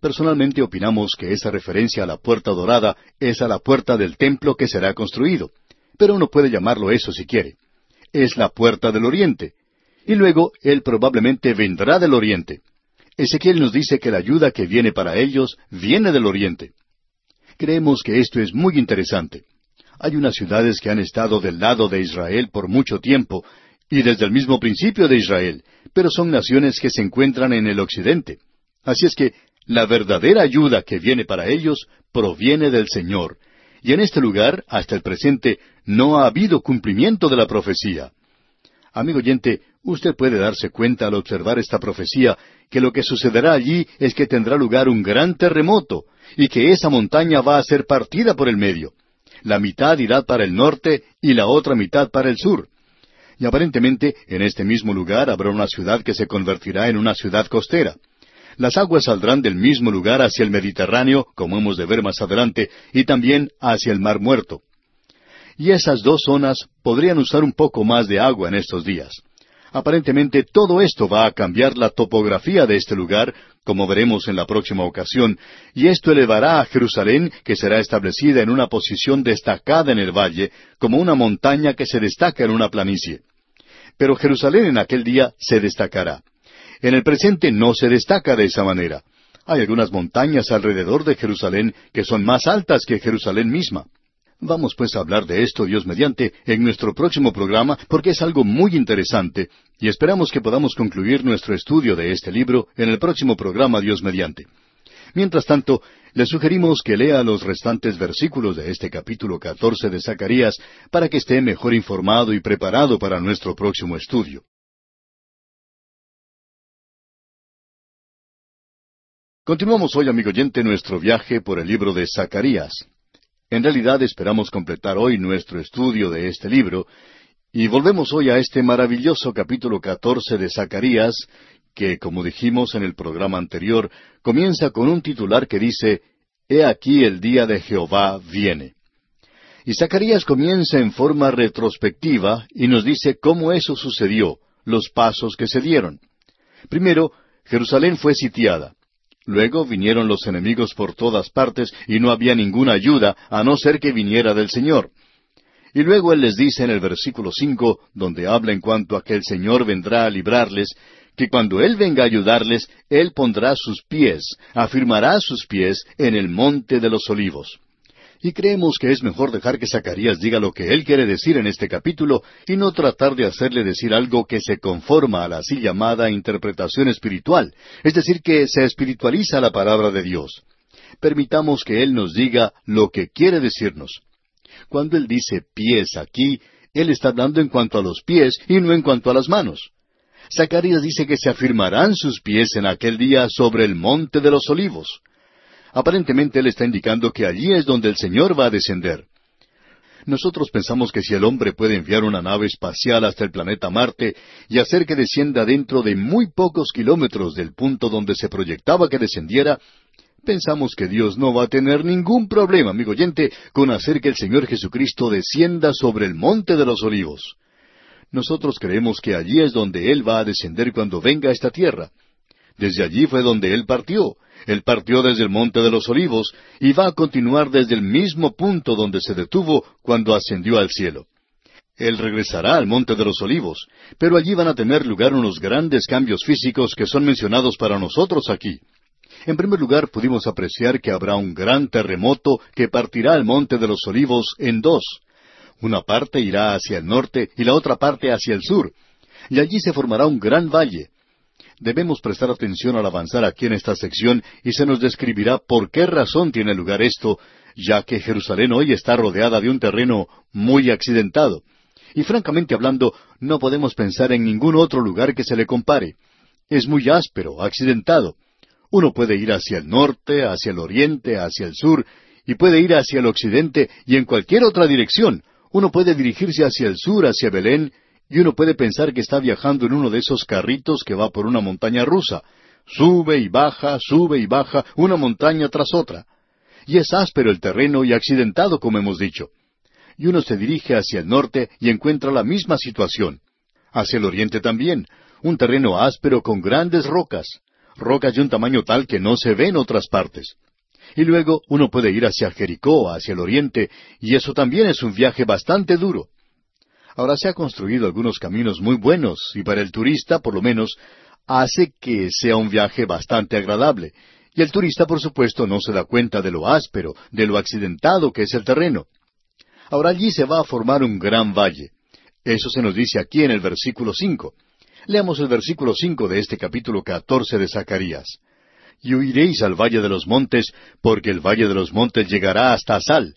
Personalmente opinamos que esa referencia a la puerta dorada es a la puerta del templo que será construido, pero uno puede llamarlo eso si quiere. Es la puerta del oriente. Y luego Él probablemente vendrá del oriente. Ezequiel nos dice que la ayuda que viene para ellos viene del oriente. Creemos que esto es muy interesante. Hay unas ciudades que han estado del lado de Israel por mucho tiempo, y desde el mismo principio de Israel, pero son naciones que se encuentran en el occidente. Así es que la verdadera ayuda que viene para ellos proviene del Señor, y en este lugar, hasta el presente, no ha habido cumplimiento de la profecía. Amigo oyente, usted puede darse cuenta al observar esta profecía que lo que sucederá allí es que tendrá lugar un gran terremoto, y que esa montaña va a ser partida por el medio la mitad irá para el norte y la otra mitad para el sur. Y aparentemente en este mismo lugar habrá una ciudad que se convertirá en una ciudad costera. Las aguas saldrán del mismo lugar hacia el Mediterráneo, como hemos de ver más adelante, y también hacia el Mar Muerto. Y esas dos zonas podrían usar un poco más de agua en estos días. Aparentemente todo esto va a cambiar la topografía de este lugar, como veremos en la próxima ocasión, y esto elevará a Jerusalén, que será establecida en una posición destacada en el valle, como una montaña que se destaca en una planicie. Pero Jerusalén en aquel día se destacará. En el presente no se destaca de esa manera. Hay algunas montañas alrededor de Jerusalén que son más altas que Jerusalén misma. Vamos pues a hablar de esto, Dios mediante, en nuestro próximo programa, porque es algo muy interesante, y esperamos que podamos concluir nuestro estudio de este libro en el próximo programa, Dios mediante. Mientras tanto, le sugerimos que lea los restantes versículos de este capítulo catorce de Zacarías para que esté mejor informado y preparado para nuestro próximo estudio. Continuamos hoy, amigo oyente, nuestro viaje por el libro de Zacarías. En realidad esperamos completar hoy nuestro estudio de este libro, y volvemos hoy a este maravilloso capítulo catorce de Zacarías, que, como dijimos en el programa anterior, comienza con un titular que dice, He aquí el día de Jehová viene. Y Zacarías comienza en forma retrospectiva y nos dice cómo eso sucedió, los pasos que se dieron. Primero, Jerusalén fue sitiada. Luego vinieron los enemigos por todas partes y no había ninguna ayuda a no ser que viniera del Señor. Y luego Él les dice en el versículo cinco, donde habla en cuanto a que el Señor vendrá a librarles, que cuando Él venga a ayudarles, Él pondrá sus pies, afirmará sus pies en el monte de los olivos. Y creemos que es mejor dejar que Zacarías diga lo que él quiere decir en este capítulo y no tratar de hacerle decir algo que se conforma a la así llamada interpretación espiritual, es decir, que se espiritualiza la palabra de Dios. Permitamos que Él nos diga lo que quiere decirnos. Cuando Él dice pies aquí, Él está hablando en cuanto a los pies y no en cuanto a las manos. Zacarías dice que se afirmarán sus pies en aquel día sobre el monte de los olivos. Aparentemente él está indicando que allí es donde el Señor va a descender. Nosotros pensamos que si el hombre puede enviar una nave espacial hasta el planeta Marte y hacer que descienda dentro de muy pocos kilómetros del punto donde se proyectaba que descendiera, pensamos que Dios no va a tener ningún problema, amigo oyente, con hacer que el Señor Jesucristo descienda sobre el monte de los olivos. Nosotros creemos que allí es donde Él va a descender cuando venga a esta tierra. Desde allí fue donde Él partió, él partió desde el Monte de los Olivos y va a continuar desde el mismo punto donde se detuvo cuando ascendió al cielo. Él regresará al Monte de los Olivos, pero allí van a tener lugar unos grandes cambios físicos que son mencionados para nosotros aquí. En primer lugar, pudimos apreciar que habrá un gran terremoto que partirá el Monte de los Olivos en dos. Una parte irá hacia el norte y la otra parte hacia el sur, y allí se formará un gran valle, Debemos prestar atención al avanzar aquí en esta sección y se nos describirá por qué razón tiene lugar esto, ya que Jerusalén hoy está rodeada de un terreno muy accidentado. Y francamente hablando, no podemos pensar en ningún otro lugar que se le compare. Es muy áspero, accidentado. Uno puede ir hacia el norte, hacia el oriente, hacia el sur, y puede ir hacia el occidente y en cualquier otra dirección. Uno puede dirigirse hacia el sur, hacia Belén, y uno puede pensar que está viajando en uno de esos carritos que va por una montaña rusa. Sube y baja, sube y baja, una montaña tras otra. Y es áspero el terreno y accidentado, como hemos dicho. Y uno se dirige hacia el norte y encuentra la misma situación. Hacia el oriente también, un terreno áspero con grandes rocas, rocas de un tamaño tal que no se ve en otras partes. Y luego uno puede ir hacia Jericó, hacia el oriente, y eso también es un viaje bastante duro. Ahora se ha construido algunos caminos muy buenos y para el turista, por lo menos, hace que sea un viaje bastante agradable. Y el turista, por supuesto, no se da cuenta de lo áspero, de lo accidentado que es el terreno. Ahora allí se va a formar un gran valle. Eso se nos dice aquí en el versículo cinco. Leamos el versículo cinco de este capítulo catorce de Zacarías. Y huiréis al valle de los montes, porque el valle de los montes llegará hasta Sal,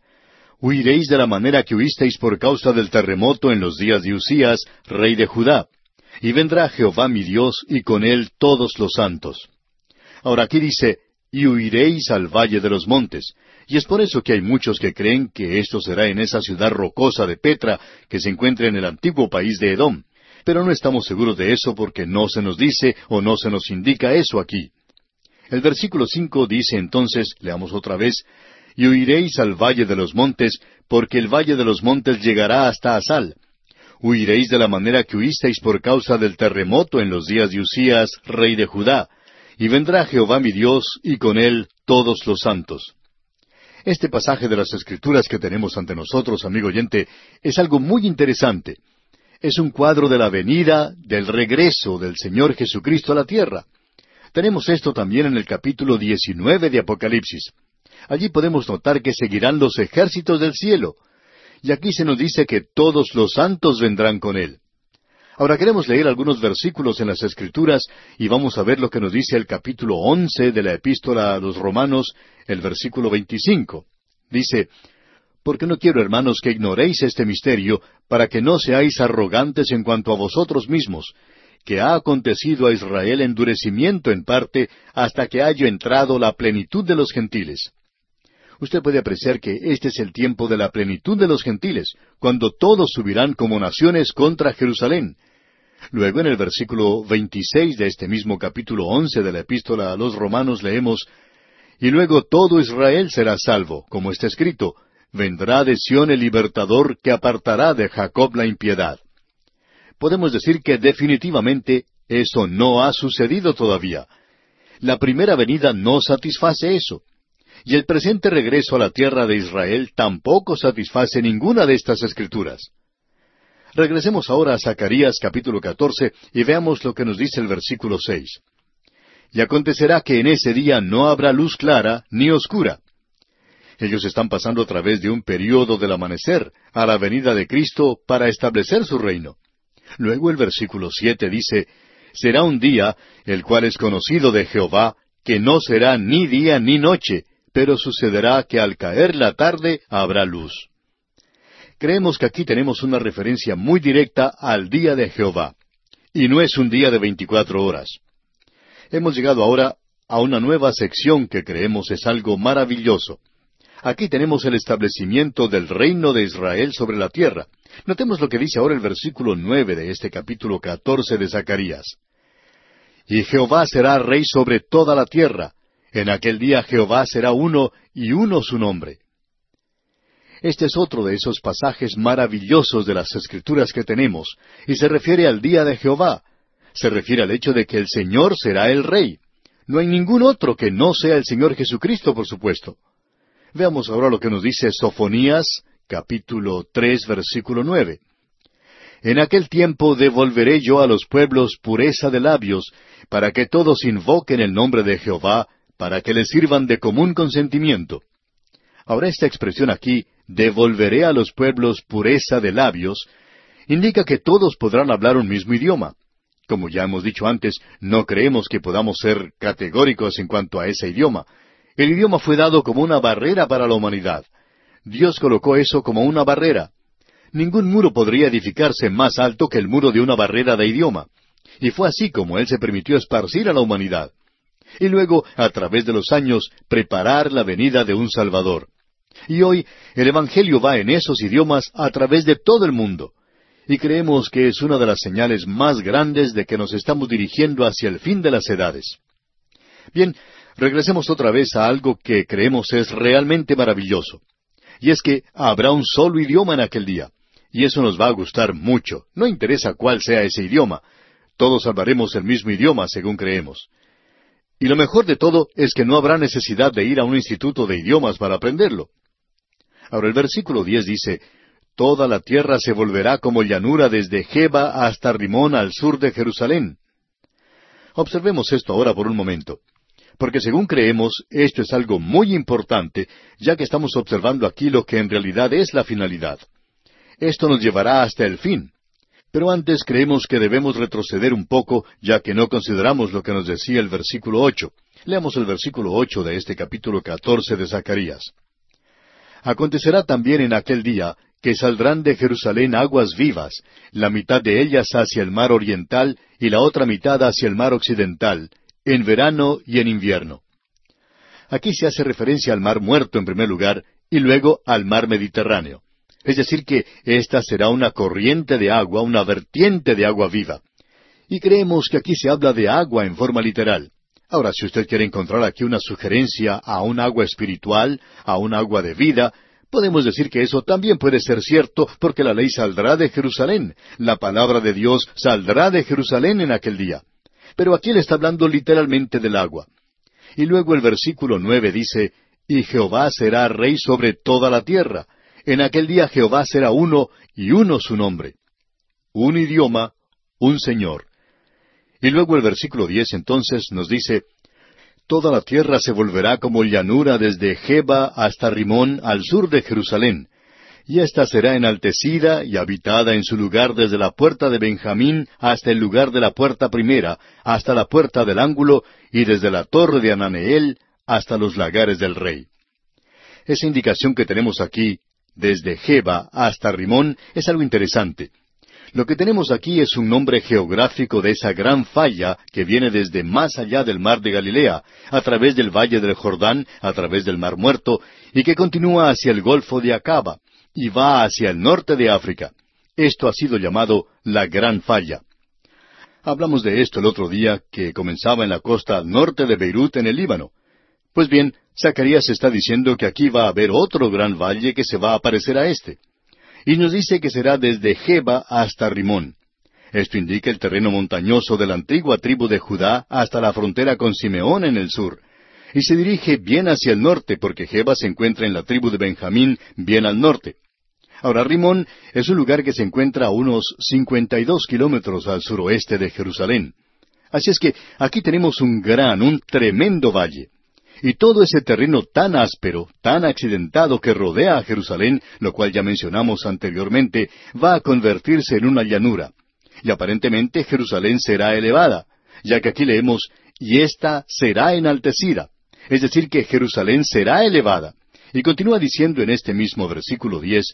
huiréis de la manera que huisteis por causa del terremoto en los días de Usías, rey de Judá. Y vendrá Jehová mi Dios, y con él todos los santos. Ahora aquí dice, y huiréis al valle de los montes. Y es por eso que hay muchos que creen que esto será en esa ciudad rocosa de Petra, que se encuentra en el antiguo país de Edom. Pero no estamos seguros de eso porque no se nos dice o no se nos indica eso aquí. El versículo cinco dice entonces, leamos otra vez, y huiréis al valle de los montes, porque el valle de los montes llegará hasta Asal. Huiréis de la manera que huisteis por causa del terremoto en los días de Usías, rey de Judá, y vendrá Jehová mi Dios, y con él todos los santos. Este pasaje de las Escrituras que tenemos ante nosotros, amigo oyente, es algo muy interesante. Es un cuadro de la venida, del regreso del Señor Jesucristo a la tierra. Tenemos esto también en el capítulo 19 de Apocalipsis. Allí podemos notar que seguirán los ejércitos del cielo, Y aquí se nos dice que todos los santos vendrán con él. Ahora queremos leer algunos versículos en las Escrituras y vamos a ver lo que nos dice el capítulo once de la epístola a los Romanos, el versículo veinticinco. Dice, Porque no quiero, hermanos, que ignoréis este misterio, para que no seáis arrogantes en cuanto a vosotros mismos, que ha acontecido a Israel endurecimiento en parte hasta que haya entrado la plenitud de los gentiles. Usted puede apreciar que este es el tiempo de la plenitud de los gentiles, cuando todos subirán como naciones contra Jerusalén. Luego en el versículo 26 de este mismo capítulo 11 de la epístola a los romanos leemos, Y luego todo Israel será salvo, como está escrito, vendrá de Sión el libertador que apartará de Jacob la impiedad podemos decir que definitivamente eso no ha sucedido todavía. La primera venida no satisface eso. Y el presente regreso a la tierra de Israel tampoco satisface ninguna de estas escrituras. Regresemos ahora a Zacarías capítulo 14 y veamos lo que nos dice el versículo 6. Y acontecerá que en ese día no habrá luz clara ni oscura. Ellos están pasando a través de un período del amanecer a la venida de Cristo para establecer su reino. Luego el versículo siete dice, Será un día, el cual es conocido de Jehová, que no será ni día ni noche, pero sucederá que al caer la tarde habrá luz. Creemos que aquí tenemos una referencia muy directa al día de Jehová, y no es un día de veinticuatro horas. Hemos llegado ahora a una nueva sección que creemos es algo maravilloso. Aquí tenemos el establecimiento del reino de Israel sobre la tierra. Notemos lo que dice ahora el versículo nueve de este capítulo catorce de Zacarías. Y Jehová será rey sobre toda la tierra. En aquel día Jehová será uno y uno su nombre. Este es otro de esos pasajes maravillosos de las escrituras que tenemos, y se refiere al día de Jehová. Se refiere al hecho de que el Señor será el rey. No hay ningún otro que no sea el Señor Jesucristo, por supuesto. Veamos ahora lo que nos dice Sofonías, capítulo tres, versículo nueve. En aquel tiempo devolveré yo a los pueblos pureza de labios, para que todos invoquen el nombre de Jehová, para que les sirvan de común consentimiento. Ahora esta expresión aquí, devolveré a los pueblos pureza de labios, indica que todos podrán hablar un mismo idioma. Como ya hemos dicho antes, no creemos que podamos ser categóricos en cuanto a ese idioma, el idioma fue dado como una barrera para la humanidad. Dios colocó eso como una barrera. Ningún muro podría edificarse más alto que el muro de una barrera de idioma. Y fue así como Él se permitió esparcir a la humanidad. Y luego, a través de los años, preparar la venida de un Salvador. Y hoy el Evangelio va en esos idiomas a través de todo el mundo. Y creemos que es una de las señales más grandes de que nos estamos dirigiendo hacia el fin de las edades. Bien, regresemos otra vez a algo que creemos es realmente maravilloso. Y es que habrá un solo idioma en aquel día. Y eso nos va a gustar mucho. No interesa cuál sea ese idioma. Todos hablaremos el mismo idioma, según creemos. Y lo mejor de todo es que no habrá necesidad de ir a un instituto de idiomas para aprenderlo. Ahora el versículo diez dice, Toda la tierra se volverá como llanura desde Jeba hasta Rimón al sur de Jerusalén. Observemos esto ahora por un momento porque según creemos, esto es algo muy importante, ya que estamos observando aquí lo que en realidad es la finalidad. Esto nos llevará hasta el fin. Pero antes creemos que debemos retroceder un poco, ya que no consideramos lo que nos decía el versículo ocho. Leamos el versículo ocho de este capítulo catorce de Zacarías. Acontecerá también en aquel día que saldrán de Jerusalén aguas vivas, la mitad de ellas hacia el mar oriental y la otra mitad hacia el mar occidental, en verano y en invierno. Aquí se hace referencia al mar muerto en primer lugar y luego al mar Mediterráneo. Es decir, que esta será una corriente de agua, una vertiente de agua viva. Y creemos que aquí se habla de agua en forma literal. Ahora, si usted quiere encontrar aquí una sugerencia a un agua espiritual, a un agua de vida, podemos decir que eso también puede ser cierto porque la ley saldrá de Jerusalén, la palabra de Dios saldrá de Jerusalén en aquel día. Pero aquí él está hablando literalmente del agua. Y luego el versículo nueve dice, Y Jehová será rey sobre toda la tierra. En aquel día Jehová será uno y uno su nombre. Un idioma, un Señor. Y luego el versículo diez entonces nos dice, Toda la tierra se volverá como llanura desde Jeba hasta Rimón al sur de Jerusalén. y ésta será enaltecida y habitada en su lugar desde la puerta de Benjamín hasta el lugar de la puerta primera, hasta la puerta del ángulo, y desde la torre de Ananeel hasta los lagares del rey. Esa indicación que tenemos aquí, desde Jeba hasta Rimón, es algo interesante. Lo que tenemos aquí es un nombre geográfico de esa gran falla que viene desde más allá del mar de Galilea, a través del valle del Jordán, a través del mar muerto, y que continúa hacia el Golfo de Acaba, y va hacia el norte de África. Esto ha sido llamado la Gran Falla. Hablamos de esto el otro día, que comenzaba en la costa norte de Beirut, en el Líbano. Pues bien, Zacarías está diciendo que aquí va a haber otro gran valle que se va a parecer a este y nos dice que será desde Jeba hasta Rimón. Esto indica el terreno montañoso de la antigua tribu de Judá hasta la frontera con Simeón en el sur, y se dirige bien hacia el norte porque Jeba se encuentra en la tribu de Benjamín bien al norte. Ahora Rimón es un lugar que se encuentra a unos cincuenta y dos kilómetros al suroeste de Jerusalén. Así es que aquí tenemos un gran, un tremendo valle. Y todo ese terreno tan áspero, tan accidentado que rodea a Jerusalén, lo cual ya mencionamos anteriormente, va a convertirse en una llanura. Y aparentemente Jerusalén será elevada, ya que aquí leemos, y ésta será enaltecida. Es decir, que Jerusalén será elevada. Y continúa diciendo en este mismo versículo diez,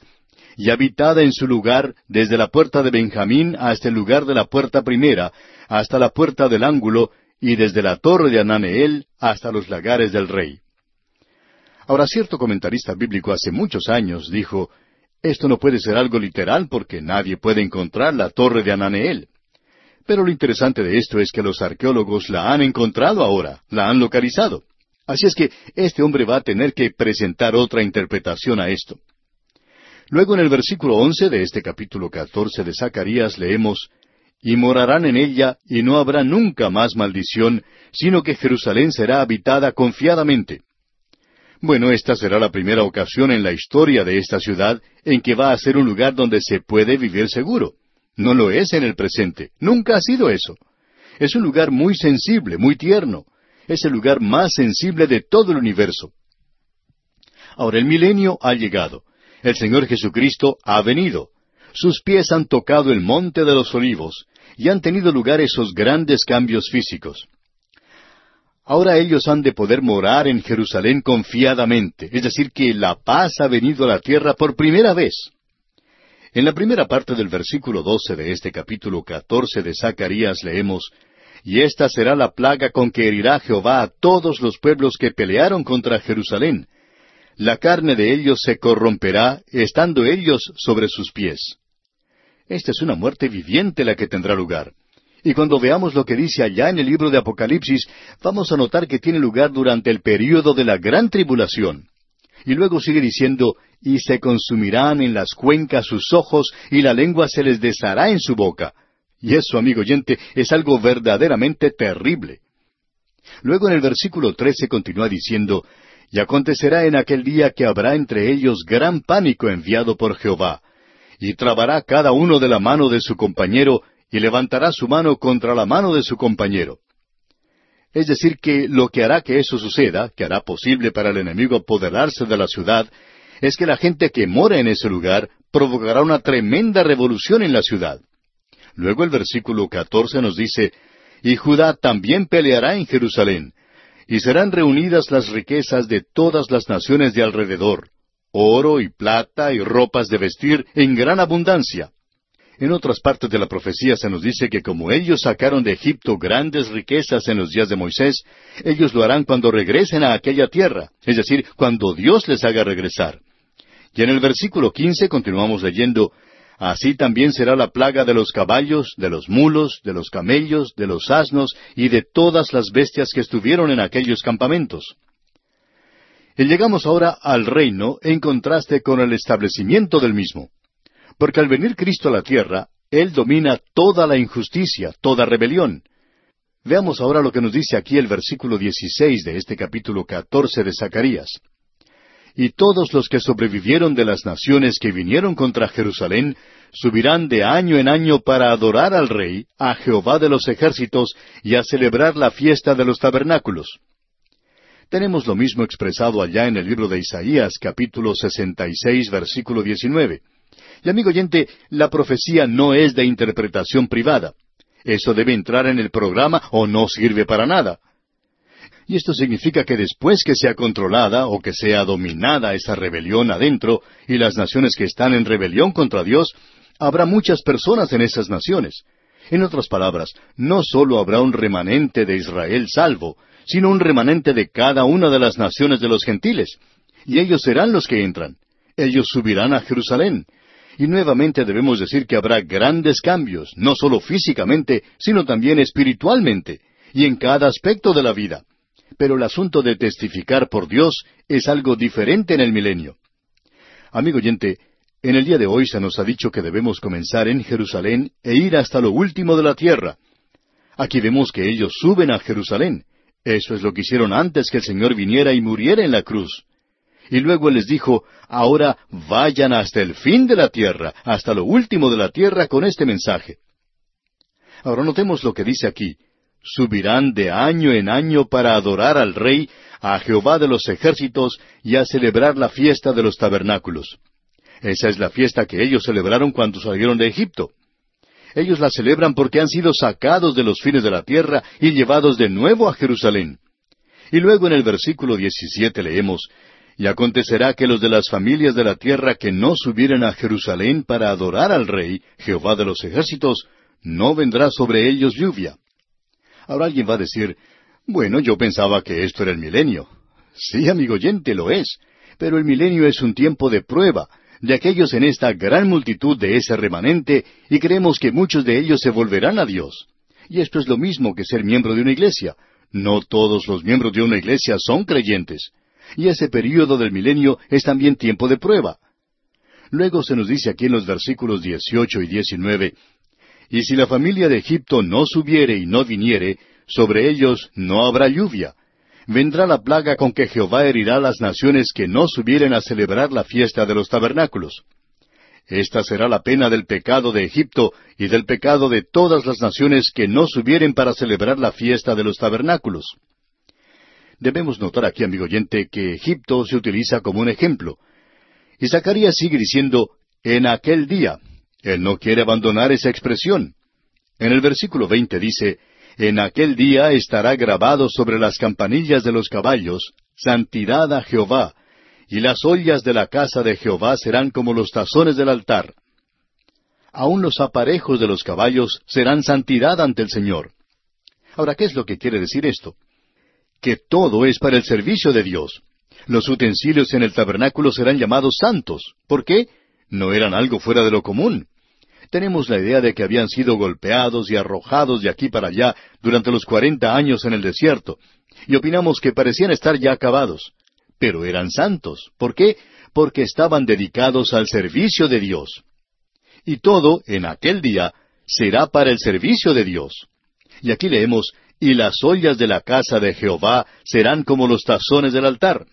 y habitada en su lugar desde la puerta de Benjamín hasta el lugar de la puerta primera, hasta la puerta del ángulo, y desde la torre de Ananeel hasta los lagares del rey. Ahora, cierto comentarista bíblico hace muchos años dijo, esto no puede ser algo literal porque nadie puede encontrar la torre de Ananeel. Pero lo interesante de esto es que los arqueólogos la han encontrado ahora, la han localizado. Así es que este hombre va a tener que presentar otra interpretación a esto. Luego en el versículo once de este capítulo catorce de Zacarías leemos y morarán en ella, y no habrá nunca más maldición, sino que Jerusalén será habitada confiadamente. Bueno, esta será la primera ocasión en la historia de esta ciudad en que va a ser un lugar donde se puede vivir seguro. No lo es en el presente, nunca ha sido eso. Es un lugar muy sensible, muy tierno. Es el lugar más sensible de todo el universo. Ahora el milenio ha llegado. El Señor Jesucristo ha venido. Sus pies han tocado el monte de los olivos, y han tenido lugar esos grandes cambios físicos. Ahora ellos han de poder morar en Jerusalén confiadamente, es decir, que la paz ha venido a la tierra por primera vez. En la primera parte del versículo doce de este capítulo catorce de Zacarías leemos Y esta será la plaga con que herirá Jehová a todos los pueblos que pelearon contra Jerusalén. La carne de ellos se corromperá, estando ellos sobre sus pies. Esta es una muerte viviente la que tendrá lugar. Y cuando veamos lo que dice allá en el libro de Apocalipsis, vamos a notar que tiene lugar durante el período de la gran tribulación. Y luego sigue diciendo, y se consumirán en las cuencas sus ojos, y la lengua se les deshará en su boca. Y eso, amigo oyente, es algo verdaderamente terrible. Luego en el versículo trece continúa diciendo, Y acontecerá en aquel día que habrá entre ellos gran pánico enviado por Jehová, y trabará cada uno de la mano de su compañero, y levantará su mano contra la mano de su compañero. Es decir, que lo que hará que eso suceda, que hará posible para el enemigo apoderarse de la ciudad, es que la gente que mora en ese lugar provocará una tremenda revolución en la ciudad. Luego el versículo catorce nos dice, Y Judá también peleará en Jerusalén, y serán reunidas las riquezas de todas las naciones de alrededor, oro y plata y ropas de vestir en gran abundancia. En otras partes de la profecía se nos dice que como ellos sacaron de Egipto grandes riquezas en los días de Moisés, ellos lo harán cuando regresen a aquella tierra, es decir, cuando Dios les haga regresar. Y en el versículo quince continuamos leyendo, Así también será la plaga de los caballos, de los mulos, de los camellos, de los asnos y de todas las bestias que estuvieron en aquellos campamentos. Y llegamos ahora al reino en contraste con el establecimiento del mismo. Porque al venir Cristo a la tierra, Él domina toda la injusticia, toda rebelión. Veamos ahora lo que nos dice aquí el versículo 16 de este capítulo 14 de Zacarías. Y todos los que sobrevivieron de las naciones que vinieron contra Jerusalén subirán de año en año para adorar al Rey, a Jehová de los ejércitos, y a celebrar la fiesta de los tabernáculos. Tenemos lo mismo expresado allá en el libro de Isaías, capítulo 66, versículo 19. Y amigo oyente, la profecía no es de interpretación privada. Eso debe entrar en el programa o no sirve para nada. Y esto significa que después que sea controlada o que sea dominada esa rebelión adentro y las naciones que están en rebelión contra Dios, habrá muchas personas en esas naciones. En otras palabras, no solo habrá un remanente de Israel salvo, sino un remanente de cada una de las naciones de los gentiles. Y ellos serán los que entran. Ellos subirán a Jerusalén. Y nuevamente debemos decir que habrá grandes cambios, no solo físicamente, sino también espiritualmente, y en cada aspecto de la vida. Pero el asunto de testificar por Dios es algo diferente en el milenio. Amigo oyente, en el día de hoy se nos ha dicho que debemos comenzar en Jerusalén e ir hasta lo último de la tierra. Aquí vemos que ellos suben a Jerusalén. Eso es lo que hicieron antes que el Señor viniera y muriera en la cruz. Y luego les dijo, ahora vayan hasta el fin de la tierra, hasta lo último de la tierra con este mensaje. Ahora notemos lo que dice aquí. Subirán de año en año para adorar al Rey, a Jehová de los ejércitos, y a celebrar la fiesta de los tabernáculos. Esa es la fiesta que ellos celebraron cuando salieron de Egipto. Ellos la celebran porque han sido sacados de los fines de la tierra y llevados de nuevo a Jerusalén. Y luego en el versículo 17 leemos, Y acontecerá que los de las familias de la tierra que no subieren a Jerusalén para adorar al Rey, Jehová de los ejércitos, no vendrá sobre ellos lluvia. Ahora alguien va a decir, bueno, yo pensaba que esto era el milenio. Sí, amigo oyente, lo es. Pero el milenio es un tiempo de prueba, de aquellos en esta gran multitud de ese remanente y creemos que muchos de ellos se volverán a Dios. Y esto es lo mismo que ser miembro de una iglesia. No todos los miembros de una iglesia son creyentes. Y ese período del milenio es también tiempo de prueba. Luego se nos dice aquí en los versículos 18 y 19, Y si la familia de Egipto no subiere y no viniere, sobre ellos no habrá lluvia, vendrá la plaga con que Jehová herirá las naciones que no subieren a celebrar la fiesta de los tabernáculos. Esta será la pena del pecado de Egipto y del pecado de todas las naciones que no subieren para celebrar la fiesta de los tabernáculos. Debemos notar aquí, amigo oyente, que Egipto se utiliza como un ejemplo. Y Zacarías sigue diciendo, en aquel día. Él no quiere abandonar esa expresión. En el versículo veinte dice, en aquel día estará grabado sobre las campanillas de los caballos, Santidad a Jehová, y las ollas de la casa de Jehová serán como los tazones del altar. Aun los aparejos de los caballos serán santidad ante el Señor. Ahora, ¿qué es lo que quiere decir esto? Que todo es para el servicio de Dios. Los utensilios en el tabernáculo serán llamados santos. ¿Por qué? No eran algo fuera de lo común tenemos la idea de que habían sido golpeados y arrojados de aquí para allá durante los cuarenta años en el desierto, y opinamos que parecían estar ya acabados. Pero eran santos. ¿Por qué? Porque estaban dedicados al servicio de Dios. Y todo, en aquel día, será para el servicio de Dios. Y aquí leemos, y las ollas de la casa de Jehová serán como los tazones del altar.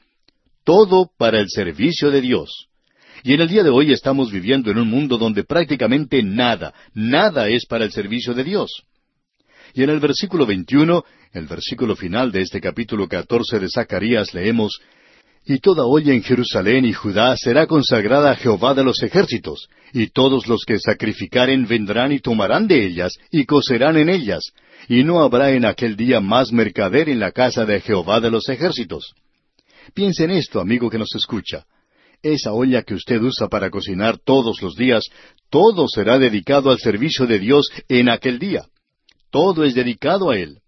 Todo para el servicio de Dios. Y en el día de hoy estamos viviendo en un mundo donde prácticamente nada, nada es para el servicio de Dios. Y en el versículo 21, el versículo final de este capítulo 14 de Zacarías, leemos, Y toda olla en Jerusalén y Judá será consagrada a Jehová de los ejércitos, y todos los que sacrificaren vendrán y tomarán de ellas, y cocerán en ellas, y no habrá en aquel día más mercader en la casa de Jehová de los ejércitos. Piensa en esto, amigo que nos escucha esa olla que usted usa para cocinar todos los días, todo será dedicado al servicio de Dios en aquel día. Todo es dedicado a Él.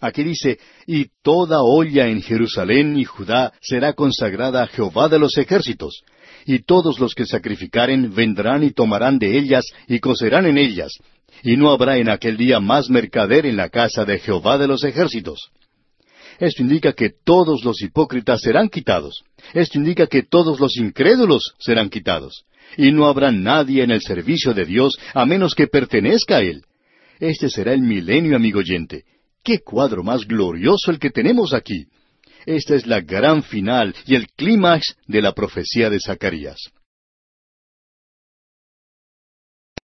Aquí dice, y toda olla en Jerusalén y Judá será consagrada a Jehová de los ejércitos, y todos los que sacrificaren vendrán y tomarán de ellas y cocerán en ellas, y no habrá en aquel día más mercader en la casa de Jehová de los ejércitos. Esto indica que todos los hipócritas serán quitados. Esto indica que todos los incrédulos serán quitados. Y no habrá nadie en el servicio de Dios a menos que pertenezca a Él. Este será el milenio, amigo oyente. ¡Qué cuadro más glorioso el que tenemos aquí! Esta es la gran final y el clímax de la profecía de Zacarías.